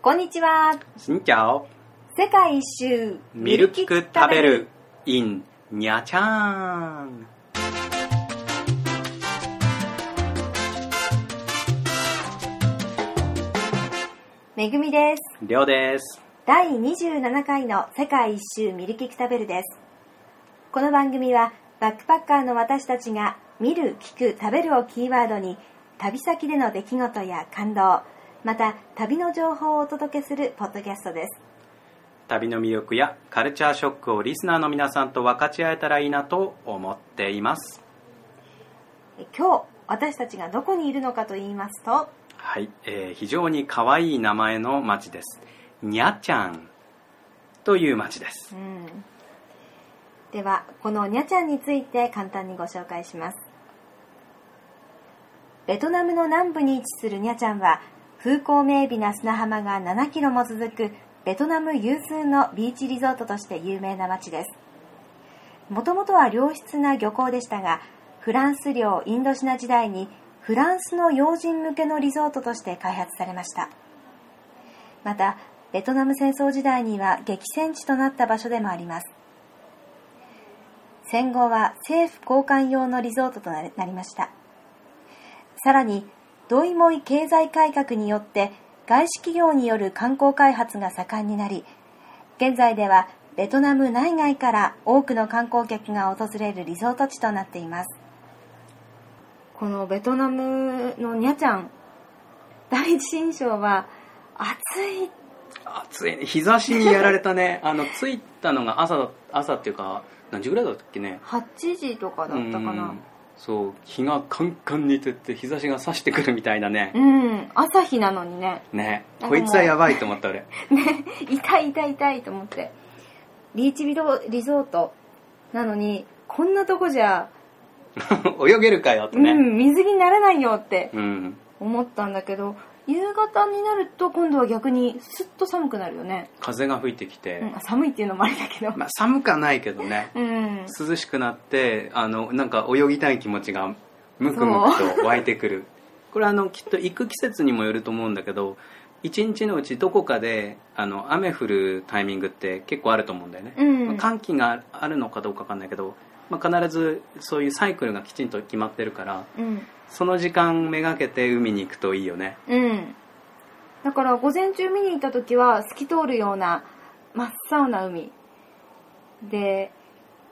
こんにちは。しんちゃお。世界一周ミルキク食べる in にゃちゃん。めぐみです。りょうです。第27回の世界一周ミルキク食べるです。この番組はバックパッカーの私たちが見る、聞く、食べるをキーワードに旅先での出来事や感動、また旅の情報をお届けするポッドキャストです。旅の魅力やカルチャーショックをリスナーの皆さんと分かち合えたらいいなと思っています。え今日私たちがどこにいるのかと言いますと、はい、えー非常に可愛い名前の町です。にゃちゃんという町です。うん、ではこのニャちゃんについて簡単にご紹介しますベトナムの南部に位置するニャちゃんは風光明媚な砂浜が7キロも続くベトナム有数のビーチリゾートとして有名な町です。もともとは良質な漁港でしたがフランス領インドシナ時代にフランスの要人向けのリゾートとして開発されました。またベトナム戦争時代には激戦地となった場所でもあります。戦後は政府交換用のリゾートとなりました。さらにドイモイ経済改革によって外資企業による観光開発が盛んになり現在ではベトナム内外から多くの観光客が訪れるリゾート地となっていますこのベトナムのニャちゃん第一印象は暑い暑いね。日差しにやられたね。あの、着いたのが朝だ、朝っていうか、何時ぐらいだったっけね。8時とかだったかなうんそう、日がカンカンに照って日差しが差してくるみたいなね。うん朝日なのにねね。こいつはやばいと思った俺。ね痛い痛い痛いと思ってビーチビロリゾートなのにこんなとこじゃ、泳げるかよとね。うん水着にならないよってうん。思ったんだけど夕方になると今度は逆にスッと寒くなるよね、風が吹いてきて、うん、寒いっていうのもあれだけど、まあ寒くはないけどね。うん。涼しくなって、あの、なんか泳ぎたい気持ちがムクムクと湧いてくる。これあの、きっと行く季節にもよると思うんだけど、一日のうちどこかであの雨降るタイミングって結構あると思うんだよね、うん。まあ寒気があるのかどうかわかんないけど、まあ、必ずそういうサイクルがきちんと決まってるからうん。その時間めがけて海に行くといいよね。うん。だから午前中見に行った時は透き通るような真っ青な海。で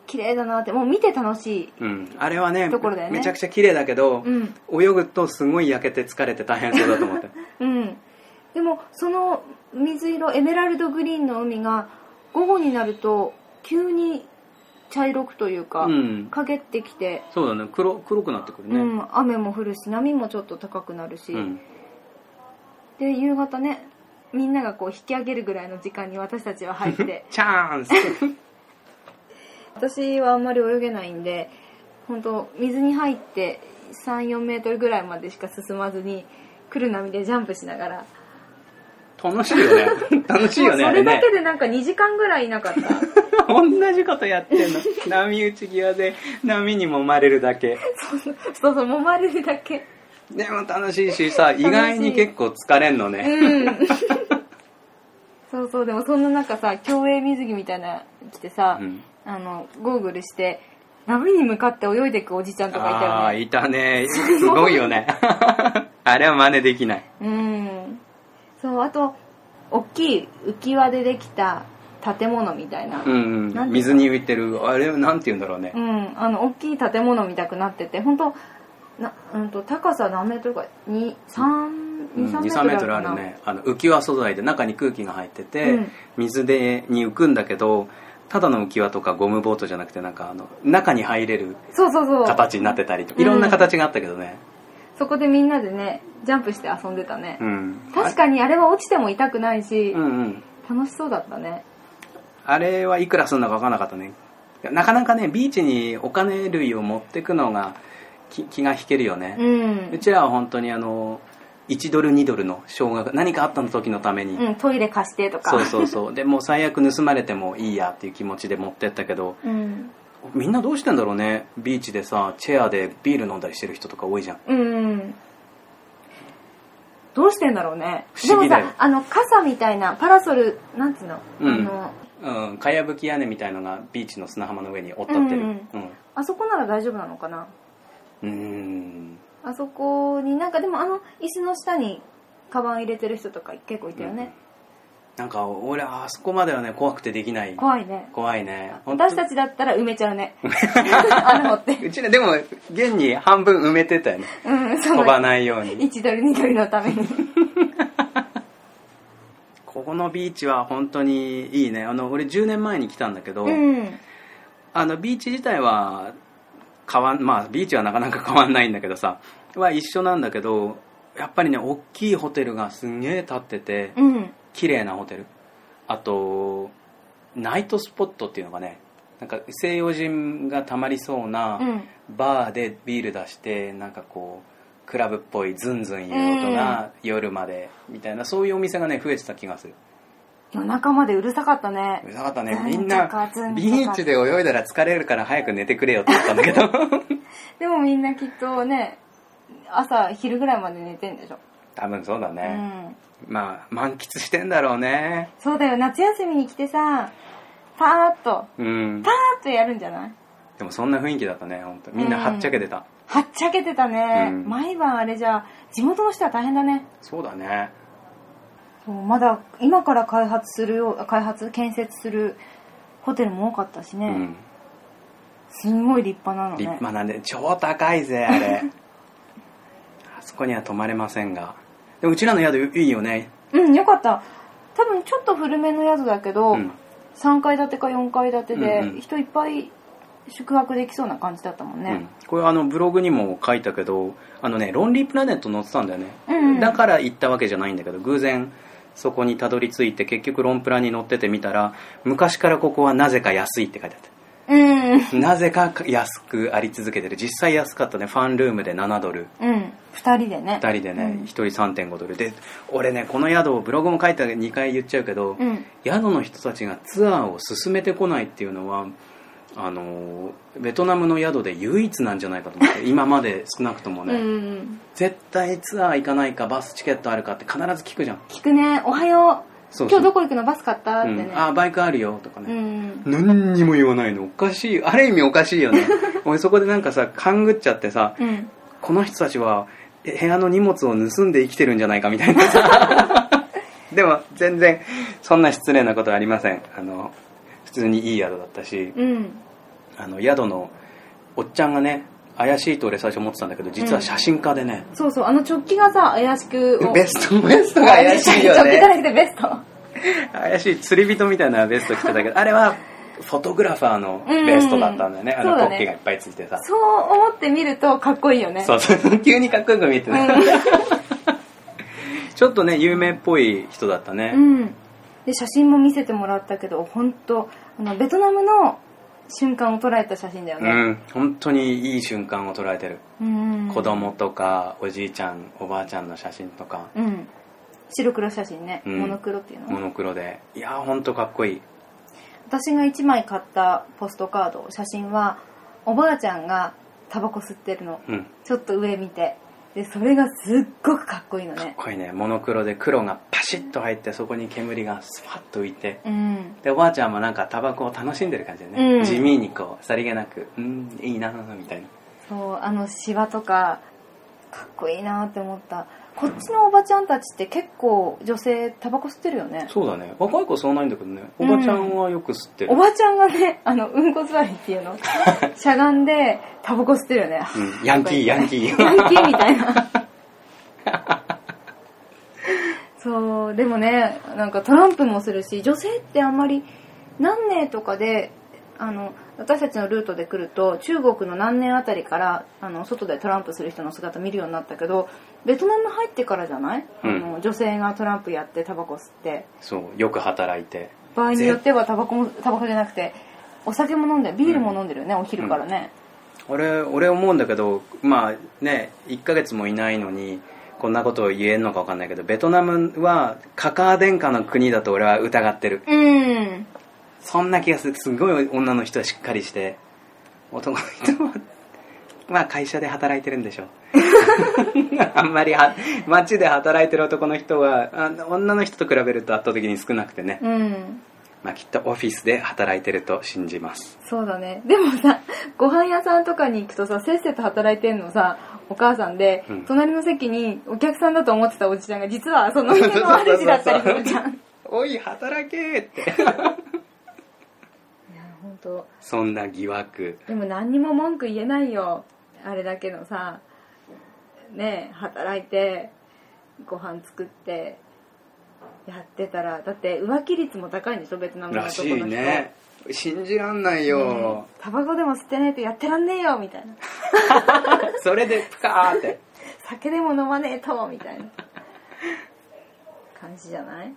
綺麗だなってもう見て楽しいうん。あれはねね。めちゃくちゃ綺麗だけど、うん。泳ぐとすごい焼けて疲れて大変そうだと思って。うん、でもその水色エメラルドグリーンの海が午後になると急に茶色くというか、うん。陰ってきて、そうだね。黒黒くなってくるね。うん、雨も降るし波もちょっと高くなるし、うん。で夕方ねみんながこう引き上げるぐらいの時間に私たちは入って。チャンス 私はあんまり泳げないんで本当水に入って34メートルぐらいまでしか進まずに来る波でジャンプしながら。楽しいよね。楽しいよねそれだけでなんか2時間ぐらいいなかった同じことやってんの。波打ち際で波に揉まれるだけ。そうそう揉まれるだけ。でも楽しいしさ意外に結構疲れんのね。うん。そうそうでもそんな中さ競泳水着みたいなの着てさ、うん。あのゴーグルして波に向かって泳いでくおじちゃんとかいたよね。ああいたね。すごいよね。あれは真似できない。うん。そうあと大きい浮き輪でできた建物みたいな、水に浮いてる。あれなんて言うんだろうね。うん、あの大きい建物みたくなってて本当な、うん、と高さ何メートルか23 23 23メートルあるね。あの浮き輪素材で中に空気が入ってて、うん。水でに浮くんだけどただの浮き輪とかゴムボートじゃなくてなんかあの中に入れるそうそうそう。形になってたりといろんな形があったけどね。そこでみんなでねジャンプして遊んでたね、うん。確かにあれは落ちても痛くないし、うんうん。楽しそうだったねあれはいくらするのか分からなかったね。なかなかねビーチにお金類を持ってくのが気気が引けるよね、うん。うちらは本当にあの1ドル2ドルの少額何かあったの時のために、うん、トイレ貸してとか。そうそうそう。でもう最悪盗まれてもいいやっていう気持ちで持ってったけどうん。みんなどうしてんだろうね。ビーチでさチェアでビール飲んだりしてる人とか多いじゃん。うん。どうしてんだろうね。でもさあの傘みたいなパラソルなんつうの、うん。あのうんかやぶき屋根みたいのがビーチの砂浜の上に折っとってる。うんうん。あそこなら大丈夫なのかな？うーん。あそこになんかでもあの椅子の下にカバン入れてる人とか結構いたよね、なんか俺あそこまではね怖くてできない。怖いね。怖いね。私たちだったら埋めちゃうね。穴掘って。うちねでも現に半分埋めてたよね。うんそ飛ばのないように。1ドル2ドルのためにここのビーチは本当にいいね。あの俺10年前に来たんだけど、うん。あのビーチ自体は変わんまあビーチはなかなか変わんないんだけどさは一緒なんだけどやっぱりね大きいホテルがすんげえ建っててうん。綺麗なホテル。あとナイトスポットっていうのがねなんか西洋人がたまりそうなうん。バーでビール出してなんかこうクラブっぽいズンズンいう音が夜までみたいなそういうお店がね増えてた気がする。夜中までうるさかったね。うるさかったね。みんなビーチで泳いだら疲れるから早く寝てくれよって言ったんだけど。でもみんなきっとね朝昼ぐらいまで寝てんでしょ、多分そうだうね、ん。まあ満喫してんだろうね。そうだよ夏休みに来てさパーッとうん。パーッとやるんじゃない？でもそんな雰囲気だったね本当みんなはっちゃけてた、はっちゃけてたね、うん。毎晩あれじゃ地元の人は大変だね。そうだね。まだ今から開発するよう開発建設するホテルも多かったしね、うん。すんごい立派なのね。立派なんで超高いぜあれ。あそこには泊まれませんが。でもうちらの宿いいよね。うんよかった。多分ちょっと古めの宿だけど、うん。3階建てか4階建てで、人いっぱい宿泊できそうな感じだったもんね。うん、これあのブログにも書いたけどあのねロンリープラネット載ってたんだよね、うんうん。だから行ったわけじゃないんだけど偶然そこにたどり着いて結局ロンプラに載っててみたら昔からここはなぜか安いって書いてあった。うん。なぜか安くあり続けてる。実際安かったね。ファンルームで7ドル。うん。2人でね。2人でね、うん。1人3.5ドル。で俺ねこの宿をブログも書いた2回言っちゃうけど、うん。宿の人たちがツアーを進めてこないっていうのはあのベトナムの宿で唯一なんじゃないかと思って 今まで少なくともね、うん絶対ツアー行かないかバスチケットあるかって必ず聞くじゃん。聞くね「おはよう。そうそう。今日どこ行くのバス買った?」ってうん。ね、あバイクあるよ。とかうね、ん。何にも言わないの。おかしい。ある意味おかしいよね。俺そこでなんかさ勘ぐっちゃってさうん。この人たちはえ部屋の荷物を盗んで生きてるんじゃないかみたいなさ。でも全然そんな失礼なことはありません。あの普通にいい宿だったし。うんあの宿のおっちゃんがね怪しいと俺最初思ってたんだけど実は写真家でね、そうそうあの直帰がさ怪しくベストベストが怪しいよね。直帰じゃなくてベスト。怪しい釣り人みたいなベスト着てたけど あれはフォトグラファーのベストだったんだよね、あのうんそうだね。ポッケがいっぱいついてさ。そう思ってみるとかっこいいよね。そうそう。急にかっこよく見えてね、ちょっとね有名っぽい人だったね、うん。で写真も見せてもらったけど本当あのベトナムの瞬間を捉えた写真だよね。うん、本当にいい瞬間を捉えてる、うん。子供とかおじいちゃんおばあちゃんの写真とか。うん。白黒写真ね、うん。モノクロっていうのモノクロで。いやー本当かっこいい。私が1枚買ったポストカード写真はおばあちゃんがタバコ吸ってるの。うん。ちょっと上見て。でそれがすっごくかっこいいのね。これね。モノクロで黒がパシッと入ってそこに煙がスパッと浮いてうん。でおばあちゃんもなんかタバコを楽しんでる感じでね、うん。地味にこうさりげなくうんいいなーみたいな。そうあのシワとかかっこいいなって思った。こっちのおばちゃんたちって結構女性タバコ吸ってるよね。そうだね。若い子そうないんだけどね。おばちゃんはよく吸ってる、おばちゃんがね あのうんこ座りっていうの？しゃがんでタバコ吸ってるよね、うん。ヤンキーヤンキー。ヤンキーみたいな そうでもねなんかトランプもするし女性ってあんまり何年とかであの私たちのルートで来ると中国の何年あたりからあの外でトランプする人の姿見るようになったけどベトナム入ってからじゃない、うん。あの女性がトランプやってタバコ吸って。そうよく働いて。場合によってはタバコもタバコじゃなくてお酒も飲んでビールも飲んでるよね、お昼からね、俺俺思うんだけどまあね1ヶ月もいないのにこんなことを言えんのか分かんないけどベトナムはカカア殿下の国だと俺は疑ってる。うん。そんな気がする。すごい女の人はしっかりして。男の人は まあ会社で働いてるんでしょう。あんまりは街で働いてる男の人はあ女の人と比べると圧倒的に少なくてね、うんまあ、きっとオフィスで働いてると信じます。そうだね。でもさご飯屋さんとかに行くとさせっせと働いてんのさお母さんで、うん。隣の席にお客さんだと思ってたおじちゃんが実はその家の主だったりするじゃん。いおい働けって。や本当そんな疑惑。でも何にも文句言えないよ。あれだけのさねえ働いてご飯作ってやってたらだって浮気率も高いんでしょベトナムのらし男の人いね信じらんないよ、タバコでも吸ってないとやってらんねえよみたいな。それでプカーって。酒でも飲まねえとみたいな。感じじゃない？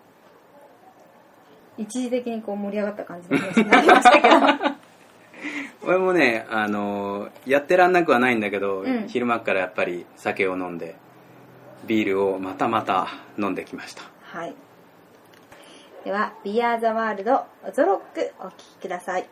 一時的にこう盛り上がった感じの話になりましたけど。俺もねあのやってらんなくはないんだけど、うん。昼間っからやっぱり酒を飲んでビールをまたまた飲んできました。はいでは「ビアーザワールドゾロック」お聴きください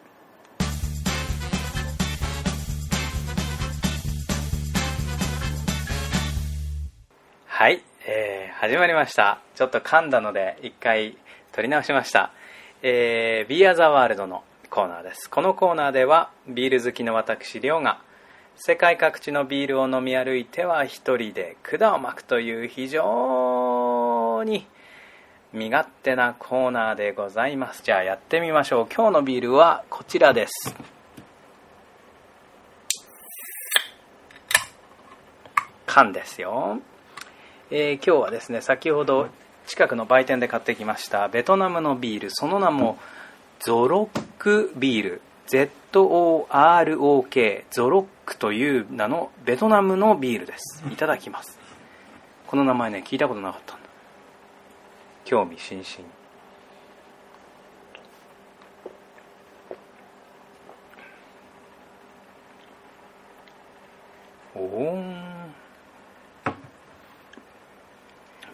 はい、えー、始まりました。ちょっと噛んだので、一回撮り直しました。えー、ビーアザワールドのコーナーです。このコーナーでは、ビール好きの私、りょうが、世界各地のビールを飲み歩いては一人で管を巻くという非常に身勝手なコーナーでございます。じゃあやってみましょう。今日のビールはこちらです。缶ですよ。えー今日はですね先ほど近くの売店で買ってきましたベトナムのビールその名もゾロックビール ZOROK ゾロックという名のベトナムのビールですいただきますこの名前ね聞いたことなかったん興味津々。お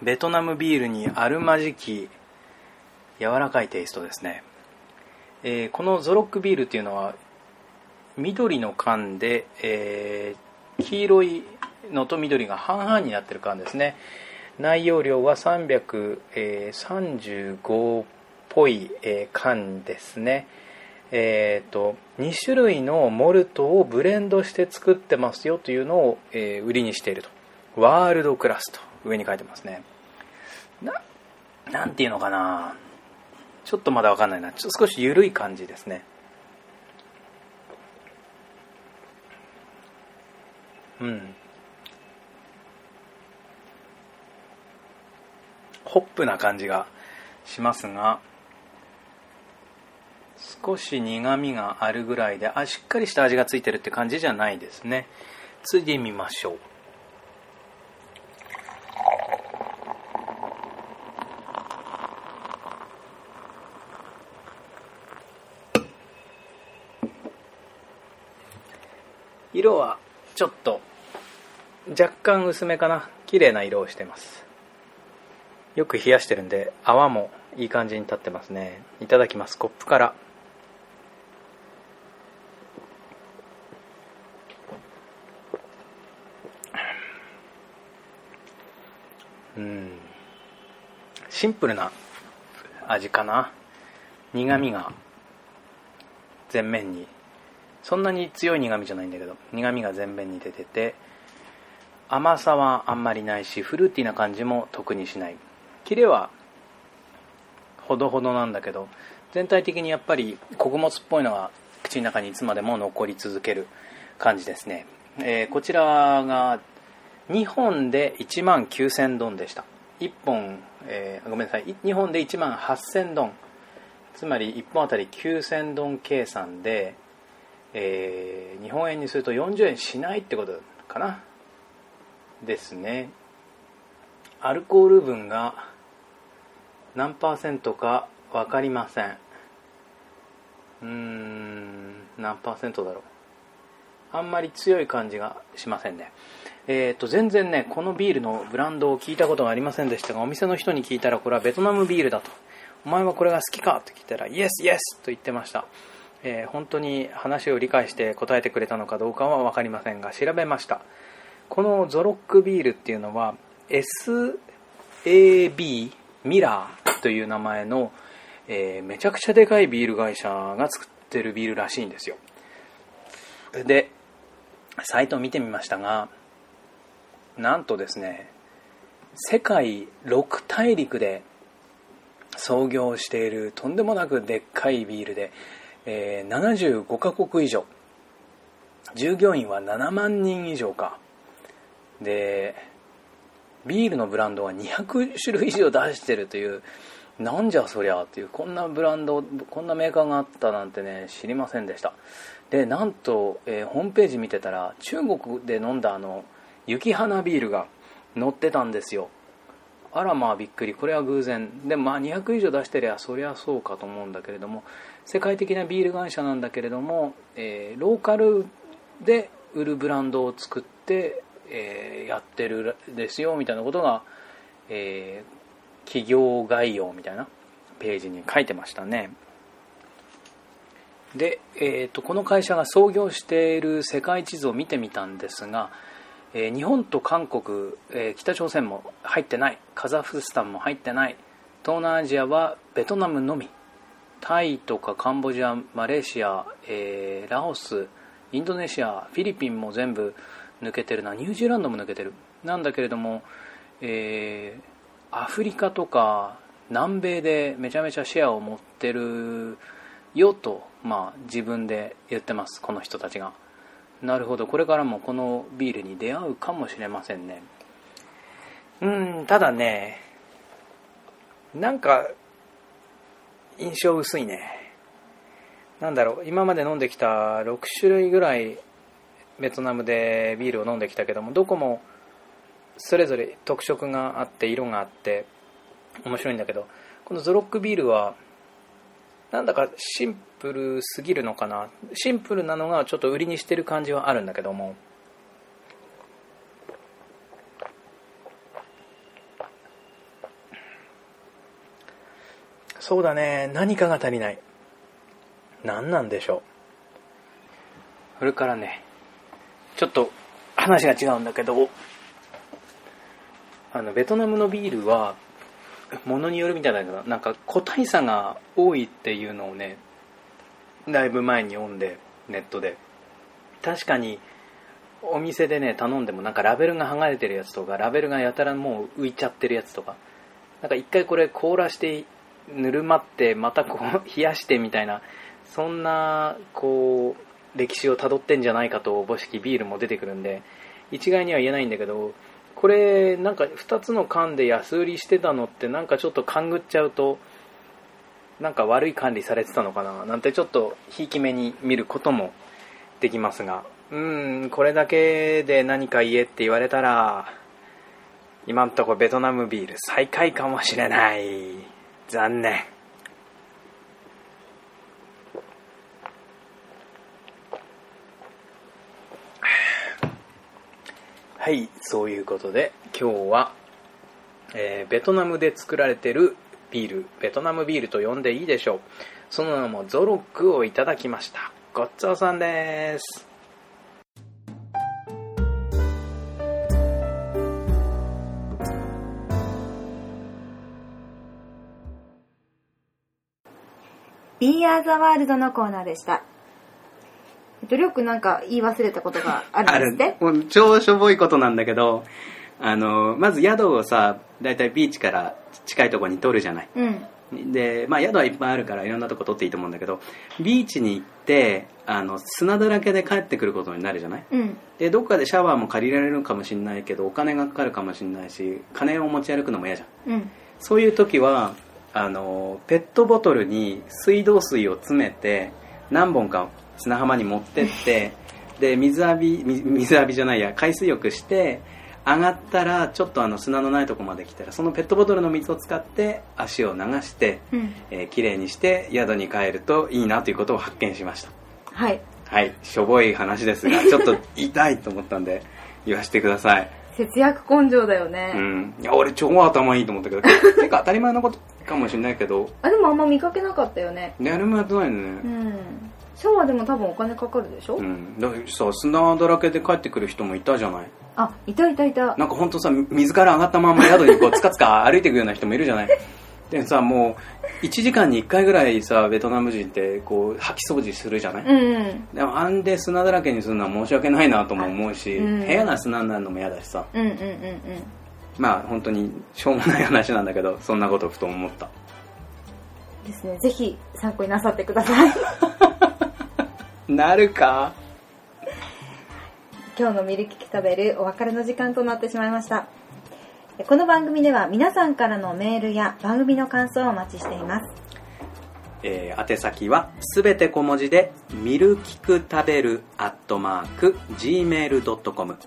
ベトナムビールにあるまじき柔らかいテイストですね、えーこのゾロックビールっていうのは緑の缶で、えー黄色いのと緑が半々になってる缶ですね。内容量は335っぽい、え缶ですね。えー、と2種類のモルトをブレンドして作ってますよというのを、えー売りにしていると。ワールドクラスと上に書いてますね。ななんていうのかな。ちょっとまだわかんないな。ちょ少し緩い感じですね。うん。ホップな感じがしますが少し苦みがあるぐらいであしっかりした味がついてるって感じじゃないですね。ついでみましょう。色はちょっと若干薄めかな。綺麗な色をしてます。よく冷やしてるんで泡もいい感じに立ってますね。いただきます。コップから。うん。シンプルな味かな。苦みが前面に。そんなに強い苦みじゃないんだけど苦みが前面に出てて甘さはあんまりないしフルーティーな感じも特にしない。キレはほどほどなんだけど全体的にやっぱり穀物っぽいのが口の中にいつまでも残り続ける感じですね、えーこちらが2本で1万9000ドンでした。1本、えーごめんなさい。2本で1万8000ドン。つまり1本あたり9000ドン計算で、えー日本円にすると40円しないってことかな。ですね。アルコール分が何パーセントか分かりません。うーん何パーセントだろう。あんまり強い感じがしませんね。えー、と全然ねこのビールのブランドを聞いたことがありませんでしたがお店の人に聞いたらこれはベトナムビールだと。お前はこれが好きかと聞いたらイエスイエスと言ってました、えー本当に話を理解して答えてくれたのかどうかは分かりませんが調べました。このゾロックビールっていうのは SAB ミラーという名前の、えーめちゃくちゃでかいビール会社が作ってるビールらしいんですよ。でサイトを見てみましたがなんとですね世界6大陸で創業しているとんでもなくでっかいビールで、えー75カ国以上従業員は7万人以上か。でビールのブランドは200種類以上出してるというなんじゃそりゃっていうこんなブランドこんなメーカーがあったなんてね知りませんでした。でなんと、えーホームページ見てたら中国で飲んだあの雪花ビールが載ってたんですよ。あらまあびっくり。これは偶然。でもまあ200以上出してりゃそりゃそうかと思うんだけれども世界的なビール会社なんだけれども、えーローカルで売るブランドを作って、えーやってるですよみたいなことが、えー企業概要みたいなページに書いてましたね。で、えー、とこの会社が創業している世界地図を見てみたんですが、えー日本と韓国、えー北朝鮮も入ってない。カザフスタンも入ってない。東南アジアはベトナムのみ。タイとかカンボジアマレーシア、えーラオスインドネシアフィリピンも全部抜けてるな。ニュージーランドも抜けてる。なんだけれども、えーアフリカとか南米でめちゃめちゃシェアを持ってるよと、まあ、自分で言ってます。この人たちが。なるほど。これからもこのビールに出会うかもしれませんね。うんただねなんか印象薄いね。なんだろう。今まで飲んできた6種類ぐらいベトナムでビールを飲んできたけどもどこもそれぞれ特色があって色があって面白いんだけどこのゾロックビールはなんだかシンプルすぎるのかな。シンプルなのがちょっと売りにしてる感じはあるんだけどもそうだね。何かが足りない。何なんでしょう。それからねちょっと話が違うんだけどあのベトナムのビールはものによるみたいだけどなんか個体差が多いっていうのをねだいぶ前に読んでネットで。確かにお店でね頼んでもなんかラベルが剥がれてるやつとかラベルがやたらもう浮いちゃってるやつとかなんか一回これ凍らしてぬるまってまたこう冷やしてみたいなそんなこう歴史をたどってんじゃないかとおぼしきビールも出てくるんで一概には言えないんだけどこれなんか2つの缶で安売りしてたのってなんかちょっと勘ぐっちゃうとなんか悪い管理されてたのかななんてちょっとひいき目に見ることもできますがうんこれだけで何か言えって言われたら今んとこベトナムビール最下位かもしれない。残念。はいそういうことで今日は、えーベトナムで作られてるビールベトナムビールと呼んでいいでしょう。その名もゾロックをいただきました。ごっつおさんです。ビーアーザワールドのコーナーでした。えっと、りょうくんなんか言い忘れたことがあるんですって？もう超しょぼいことなんだけどあのまず宿をさ大体ビーチから近いところに取るじゃない？うん。で、まあ、宿はいっぱいあるからいろんなとこ取っていいと思うんだけどビーチに行ってあの砂だらけで帰ってくることになるじゃない？うん。でどっかでシャワーも借りられるかもしれないけどお金がかかるかもしれないし金を持ち歩くのも嫌じゃんうん。そういう時はあのペットボトルに水道水を詰めて何本か砂浜に持ってって で水浴びみ水浴びじゃないや海水浴して上がったらちょっとあの砂のないとこまで来たらそのペットボトルの水を使って足を流して、うん。えー、きれいにして宿に帰るといいなということを発見しましたはい。はいしょぼい話ですが ちょっと痛いと思ったんで言わせてください節約根性だよね。うん、いや俺超頭いいと思ったけど 結構当たり前のことかもしれないけどあ、でもあんま見かけなかったよね。やるもやってないのねうん。シャワーでも多分お金かかるでしょ、うん、だからさ砂だらけで帰ってくる人もいたじゃない？あいたいたいた。なんか本当さ水から上がったまま宿にこう つかつか歩いていくような人もいるじゃない？でさもう1時間に1回ぐらいさベトナム人ってこう掃き掃除するじゃない、うんうん。でもあんで砂だらけにするのは申し訳ないなとも思うし、うん。部屋が砂になるのも嫌だしさ。うんうんうんうん。まあ本当にしょうもない話なんだけどそんなことをふと思った。ですね。ぜひ参考になさってください なるか？今日のミルキキ食べるお別れの時間となってしまいました。この番組では皆さんからのメールや番組の感想をお待ちしています。えー宛先はすべて小文字でミルキク食べるアットマーク Gmail.com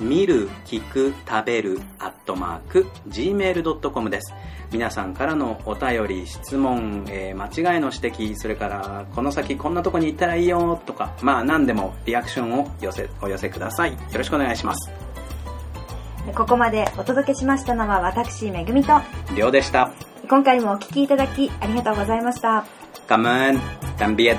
見る聞く食べるアットマーク Gmail.com です。皆さんからのお便り質問、えー間違いの指摘それからこの先こんなとこに行ったらいいよとかまあ何でもリアクションを寄せお寄せください。よろしくお願いします。ここまでお届けしましたのは私めぐみとりょうでした。今回もお聞きいただきありがとうございました。Cảm ơn tạm biệt